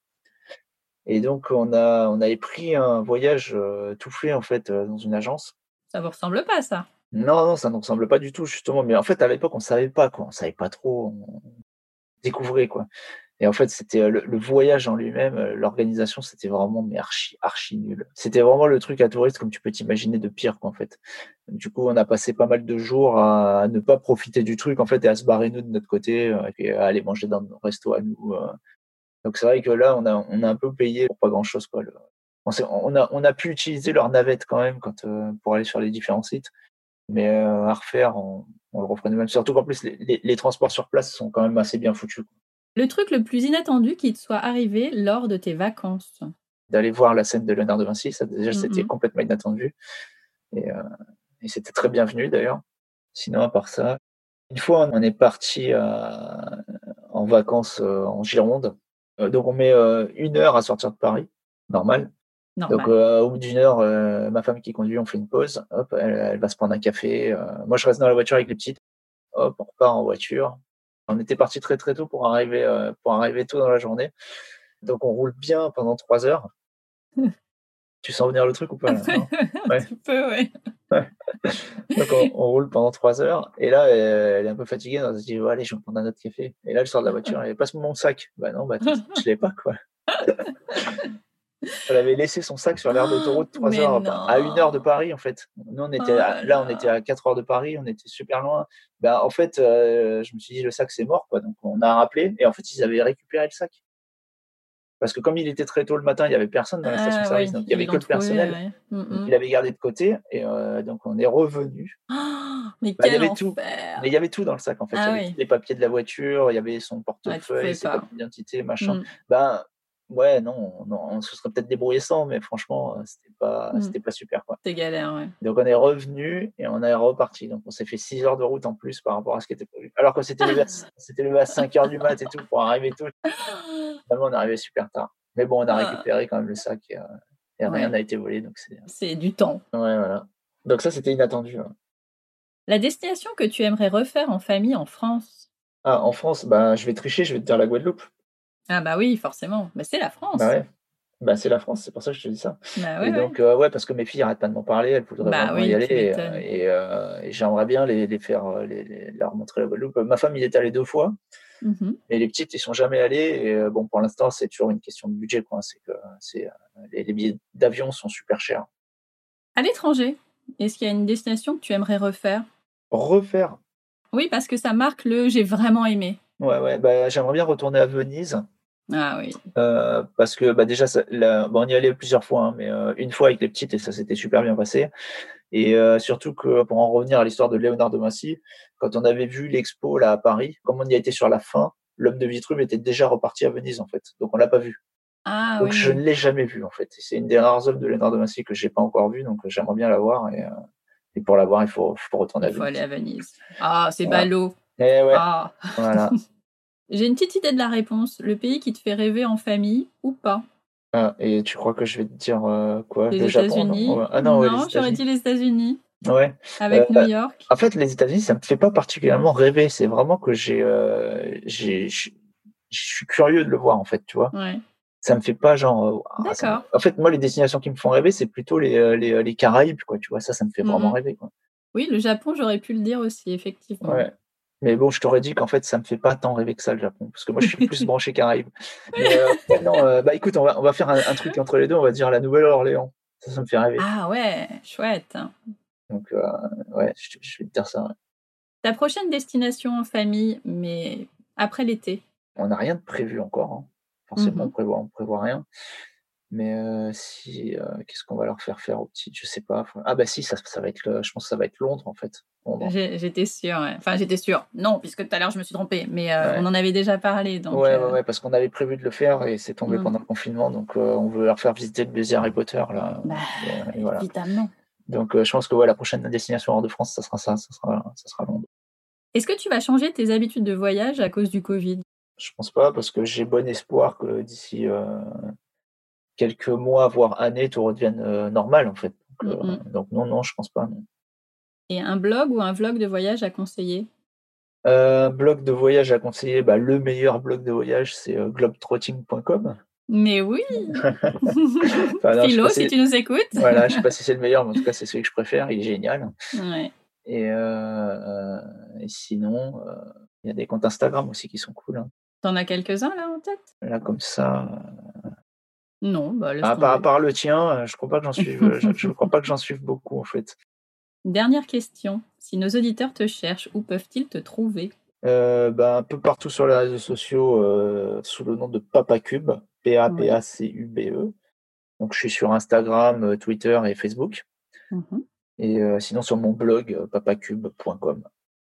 Et donc, on, a, on avait pris un voyage euh, tout fait, en fait, euh, dans une agence. Ça vous ressemble pas ça? Non, non, ça ne ressemble pas du tout, justement. Mais en fait, à l'époque, on savait pas, quoi. On savait pas trop. On découvrait, quoi. Et en fait, c'était euh, le, le voyage en lui-même, euh, l'organisation, c'était vraiment mais archi, archi nul. C'était vraiment le truc à touriste, comme tu peux t'imaginer, de pire, quoi, en fait. Du coup, on a passé pas mal de jours à, ne pas profiter du truc, en fait, et à se barrer, nous, de notre côté, euh, et à aller manger dans nos restos à nous. Donc, c'est vrai que là, on a, on a un peu payé pour pas grand-chose, quoi. On, a, on a pu utiliser leur navette quand même pour aller sur les différents sites. Mais à refaire, on, on le referait nous-mêmes. Surtout qu'en plus, les transports sur place sont quand même assez bien foutus. Le truc le plus inattendu qui te soit arrivé lors de tes vacances? D'aller voir la scène de Léonard de Vinci, ça déjà, Mhm. c'était complètement inattendu. Et, euh, et c'était très bienvenu d'ailleurs. Sinon, à part ça, une fois, on est parti euh, en vacances euh, en Gironde. Donc, on met une heure à sortir de Paris, normal. Normal. Donc, au bout d'une heure, ma femme qui conduit, on fait une pause. Hop, elle, elle va se prendre un café. moi, je reste dans la voiture avec les petites. Hop, on repart en voiture. On était parti très très tôt pour arriver euh, pour arriver tôt dans la journée. Donc, on roule bien pendant trois heures. tu sens venir le truc ou pas là, ouais. ouais. Donc, on, on roule pendant trois heures. Et là, elle, est un peu fatiguée. Elle se dit, allez, je vais prendre un autre café. Et là, elle sort de la voiture. Elle passe mon sac. Bah non, bah, tu- je l'ai pas, quoi. Elle avait laissé son sac sur l'aire d'autoroute 3 heures, à 1 heure de Paris, en fait. Nous, on était, Oh là, on était à 4 heures de Paris, on était super loin. Ben, en fait, euh, je me suis dit, le sac, c'est mort, quoi. Donc, on a rappelé, et en fait, ils avaient récupéré le sac. Parce que comme il était très tôt le matin, il n'y avait personne dans la station Ah, service, donc il n'y avait que le personnel. ouais. Mm, Donc, il avait gardé de côté, et euh, donc on est revenu. Oh, mais Bah, il y avait tout. Mais il y avait tout dans le sac, en fait. Ah il y avait oui. les papiers de la voiture, il y avait son portefeuille, ses papiers d'identité, machin. Mm. Ben, ouais, non, non, on se serait peut-être débrouillé sans, mais franchement, euh, c'était pas, Mm. c'était pas super, quoi. C'est galère, ouais. Donc on est revenu et on est reparti. Donc on s'est fait 6 heures de route en plus par rapport à ce qui était prévu. Alors que c'était levé, à- c'était levé à 5 heures du mat et tout pour arriver tôt. Finalement, on est arrivé super tard. Mais bon, on a Ah. récupéré quand même le sac et, euh, et rien n'a été volé. Donc c'est, C'est du temps. ouais, voilà. Donc ça, c'était inattendu. hein. La destination que tu aimerais refaire en famille en France? Ah, en France, bah, je vais tricher, je vais te dire la Guadeloupe. Ah bah oui, forcément. Bah, c'est la France. Bah ouais. Bah, c'est la France, c'est pour ça que je te dis ça. Bah ouais, et donc, euh, ouais, parce que mes filles arrêtent pas de m'en parler, elles voudraient Bah vraiment oui, y aller. Et, et, euh, et j'aimerais bien les, les faire, euh, les, les- leur montrer la Guadeloupe. Ma femme, il est allée deux fois. Mhm. Et les petites, ils sont jamais allés. Et euh, bon, pour l'instant, c'est toujours une question de budget. Quoi. C'est que c'est, euh, les, les billets d'avion sont super chers. À l'étranger, est-ce qu'il y a une destination que tu aimerais refaire? Refaire. Oui, parce que ça marque le j'ai vraiment aimé. Ouais, ouais. Bah, j'aimerais bien retourner à Venise. Ah oui. euh, parce que bah, déjà, ça, la- bon, on y allait plusieurs fois, hein, mais euh, une fois avec les petites et ça s'était super bien passé. Et euh, surtout que pour en revenir à l'histoire de Léonard de Vinci, quand on avait vu l'expo là à Paris, comme on y a été sur la fin, l'homme de Vitruve était déjà reparti à Venise en fait. Donc on l'a pas vu. Ah Donc oui. je ne l'ai jamais vu en fait. C'est une des rares œuvres de Léonard de Vinci que j'ai pas encore vue, donc j'aimerais bien la voir. Et, et pour la voir, il faut, faut retourner à Il faut aller Venise. à Venise. Ah, c'est Voilà. ballot. Et ouais, Ah. voilà. J'ai une petite idée de la réponse. Le pays qui te fait rêver en famille ou pas? Ah, et tu crois que je vais te dire euh, quoi? Les Le Japon États-Unis non Ouais. Ah non, ouais, les j'aurais dit les États-Unis Ouais. avec Euh, New York. En fait, les États-Unis, ça me fait pas particulièrement rêver. C'est vraiment que j'ai, euh, j'ai, je suis curieux de le voir en fait, tu vois. Ouais. Ça me fait pas genre. ah, me- D'accord. En fait, moi, les destinations qui me font rêver, c'est plutôt les, les, les Caraïbes, quoi. Tu vois, ça, ça me fait vraiment Mhm. rêver, quoi. Oui, le Japon, j'aurais pu le dire aussi, effectivement. Ouais. Mais bon, je t'aurais dit qu'en fait, ça me fait pas tant rêver que ça, le Japon, parce que moi, je suis plus branché Caraïbes. Mais euh, non, euh, bah écoute, on va, on va faire un, un truc entre les deux. On va dire la Nouvelle-Orléans. Ça, ça me fait rêver. Ah ouais, chouette. Donc, euh, ouais, je, je vais te dire ça. ouais. Ta prochaine destination en famille, mais après l'été? On n'a rien de prévu encore. hein. Forcément, on prévoit, on prévoit rien. Mais euh, si, euh, qu'est-ce qu'on va leur faire faire aux petites? Je sais pas. Ah bah si, ça, ça va être, le- je pense que ça va être Londres en fait. J'étais sûre. ouais. Enfin, j'étais sûre. Non, puisque tout à l'heure, je me suis trompée. Mais euh, Ouais. on en avait déjà parlé. Donc, ouais, ouais, ouais, parce qu'on avait prévu de le faire et c'est tombé Mhm. pendant le confinement, donc on veut leur faire visiter le musée Harry Potter là. bah, Et, et voilà. évidemment. Donc je pense que ouais, la prochaine destination hors de France, ça sera ça, ça sera, ça sera Londres. Est-ce que tu vas changer tes habitudes de voyage à cause du Covid? Je pense pas parce que j'ai bon espoir que d'ici quelques mois, voire années, tout redevienne euh, normal en fait. Donc, euh, donc non, non, je pense pas. Non. Et un blog ou un vlog de voyage à conseiller? Euh, blog de voyage à conseiller, bah, le meilleur blog de voyage, c'est euh, globetrotting.com. Mais oui Enfin, non, Philo, si si- tu nous écoutes Voilà, je sais pas si c'est le meilleur, mais en tout cas, c'est celui que je préfère. Il est génial. Ouais. Et, euh, et sinon, il y a des comptes Instagram aussi qui sont cool. hein. T'en as quelques-uns là en tête? Là, comme ça. Euh, Non, bah à, part, à tomber. part le tien, euh, je crois pas que j'en suive. je, je crois pas que j'en suive beaucoup en fait. Dernière question. Si nos auditeurs te cherchent, où peuvent-ils te trouver? Euh, bah, un peu partout sur les réseaux sociaux euh, sous le nom de Papacube, P-A-P-A-C-U-B-E. Donc, je suis sur Instagram, euh, Twitter et Facebook. Mhm. Et euh, sinon, sur mon blog, euh, papacube.com.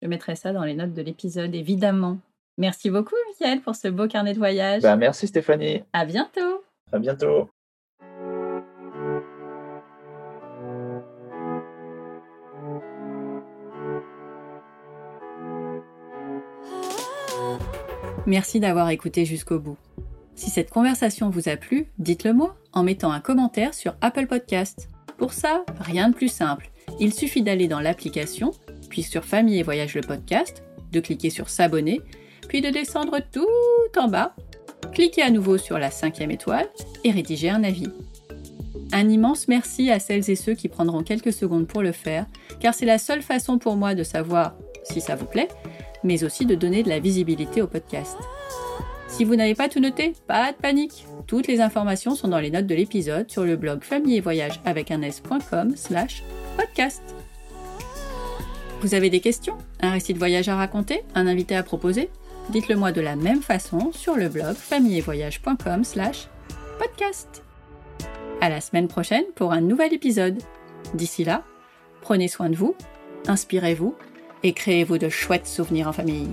Je mettrai ça dans les notes de l'épisode, évidemment. Merci beaucoup, Michael, pour ce beau carnet de voyage. Bah, merci Stéphanie. À bientôt À bientôt. Merci d'avoir écouté jusqu'au bout. Si cette conversation vous a plu, dites-le moi en mettant un commentaire sur Apple Podcast. Pour ça, rien de plus simple. Il suffit d'aller dans l'application, puis sur Famille et Voyage le podcast, de cliquer sur S'abonner, puis de descendre tout en bas, cliquer à nouveau sur la cinquième étoile et rédiger un avis. Un immense merci à celles et ceux qui prendront quelques secondes pour le faire, car c'est la seule façon pour moi de savoir si ça vous plaît, mais aussi de donner de la visibilité au podcast. Si vous n'avez pas tout noté, pas de panique. Toutes les informations sont dans les notes de l'épisode sur le blog famille et voyage avec un s.com slash podcast. Vous avez des questions? Un récit de voyage à raconter? Un invité à proposer? Dites-le moi de la même façon sur le blog famillevoyage.com slash podcast. À la semaine prochaine pour un nouvel épisode. D'ici là, prenez soin de vous, inspirez-vous et créez-vous de chouettes souvenirs en famille.